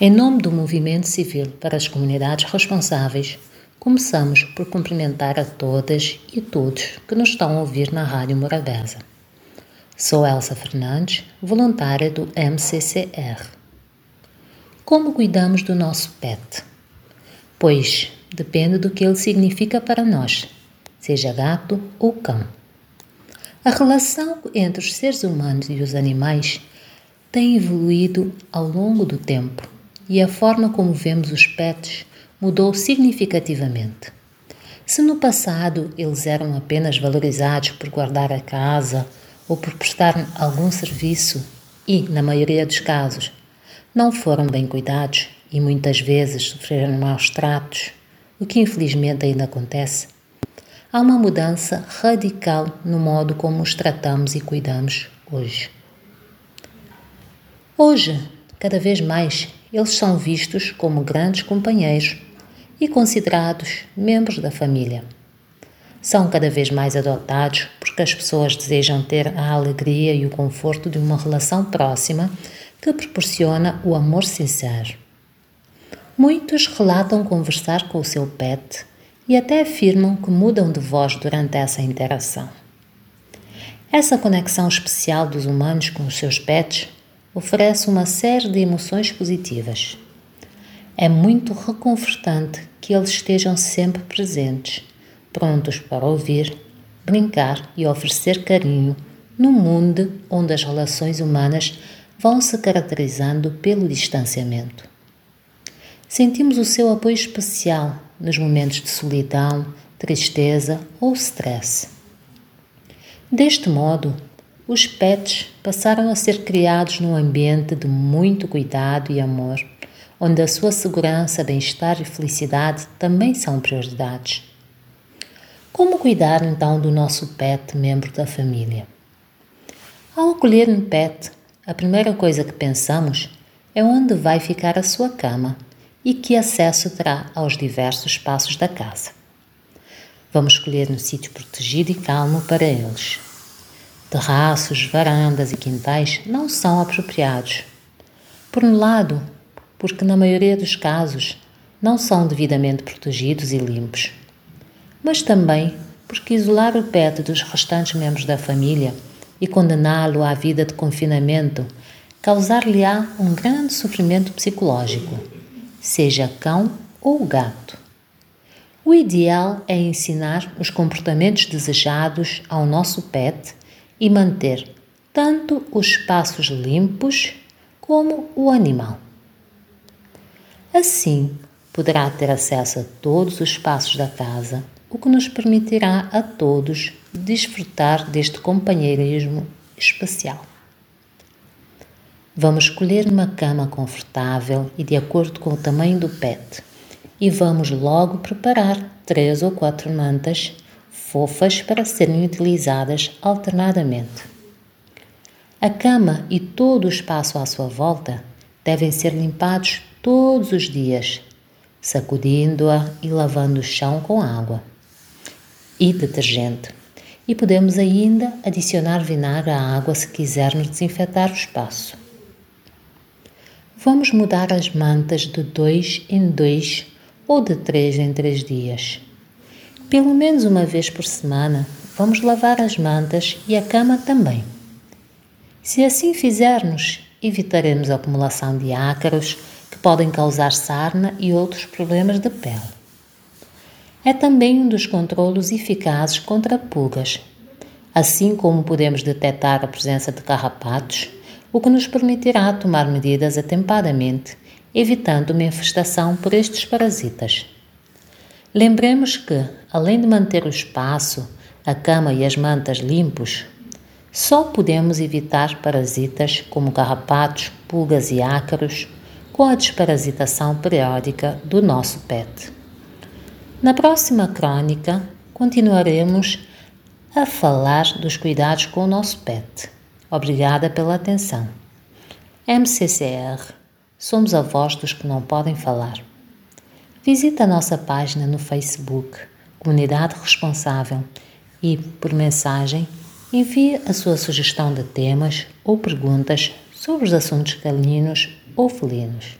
Em nome do Movimento Civil para as Comunidades Responsáveis, começamos por cumprimentar a todas e todos que nos estão a ouvir na Rádio Morabeza. Sou Elsa Fernandes, voluntária do MCCR. Como cuidamos do nosso pet? Pois depende do que ele significa para nós, seja gato ou cão. A relação entre os seres humanos e os animais tem evoluído ao longo do tempo e a forma como vemos os pets mudou significativamente. Se no passado eles eram apenas valorizados por guardar a casa ou por prestar algum serviço e, na maioria dos casos, não foram bem cuidados e muitas vezes sofreram maus tratos, o que infelizmente ainda acontece, há uma mudança radical no modo como os tratamos e cuidamos hoje. Hoje, cada vez mais, eles são vistos como grandes companheiros e considerados membros da família. São cada vez mais adotados porque as pessoas desejam ter a alegria e o conforto de uma relação próxima que proporciona o amor sincero. Muitos relatam conversar com o seu pet e até afirmam que mudam de voz durante essa interação. Essa conexão especial dos humanos com os seus pets oferece uma série de emoções positivas. É muito reconfortante que eles estejam sempre presentes, prontos para ouvir, brincar e oferecer carinho num mundo onde as relações humanas vão se caracterizando pelo distanciamento. Sentimos o seu apoio especial nos momentos de solidão, tristeza ou stress. Deste modo, os pets passaram a ser criados num ambiente de muito cuidado e amor, onde a sua segurança, bem-estar e felicidade também são prioridades. Como cuidar então do nosso pet, membro da família? Ao acolher um pet, a primeira coisa que pensamos é onde vai ficar a sua cama e que acesso terá aos diversos espaços da casa. Vamos escolher um sítio protegido e calmo para eles terraços, varandas e quintais não são apropriados. Por um lado, porque na maioria dos casos não são devidamente protegidos e limpos, mas também porque isolar o pet dos restantes membros da família e condená-lo à vida de confinamento causar-lhe-á um grande sofrimento psicológico, seja cão ou gato. O ideal é ensinar os comportamentos desejados ao nosso pet e manter tanto os espaços limpos como o animal. Assim, poderá ter acesso a todos os espaços da casa, o que nos permitirá a todos desfrutar deste companheirismo especial. Vamos escolher uma cama confortável e de acordo com o tamanho do pet e vamos logo preparar três ou quatro mantas fofas para serem utilizadas alternadamente. A cama e todo o espaço à sua volta devem ser limpados todos os dias, sacudindo-a e lavando o chão com água e detergente. E podemos ainda adicionar vinagre à água se quisermos desinfetar o espaço. Vamos mudar as mantas de dois em dois ou de três em três dias. Pelo menos uma vez por semana, vamos lavar as mantas e a cama também. Se assim fizermos, evitaremos a acumulação de ácaros que podem causar sarna e outros problemas de pele. É também um dos controlos eficazes contra pulgas, assim como podemos detectar a presença de carrapatos, o que nos permitirá tomar medidas atempadamente, evitando uma infestação por estes parasitas. Lembremos que, além de manter o espaço, a cama e as mantas limpos, só podemos evitar parasitas como carrapatos, pulgas e ácaros com a desparasitação periódica do nosso pet. Na próxima crônica, continuaremos a falar dos cuidados com o nosso pet. Obrigada pela atenção. MCCR Somos a voz dos que não podem falar. Visite a nossa página no Facebook, Comunidade Responsável, e, por mensagem, envie a sua sugestão de temas ou perguntas sobre os assuntos caninos ou felinos.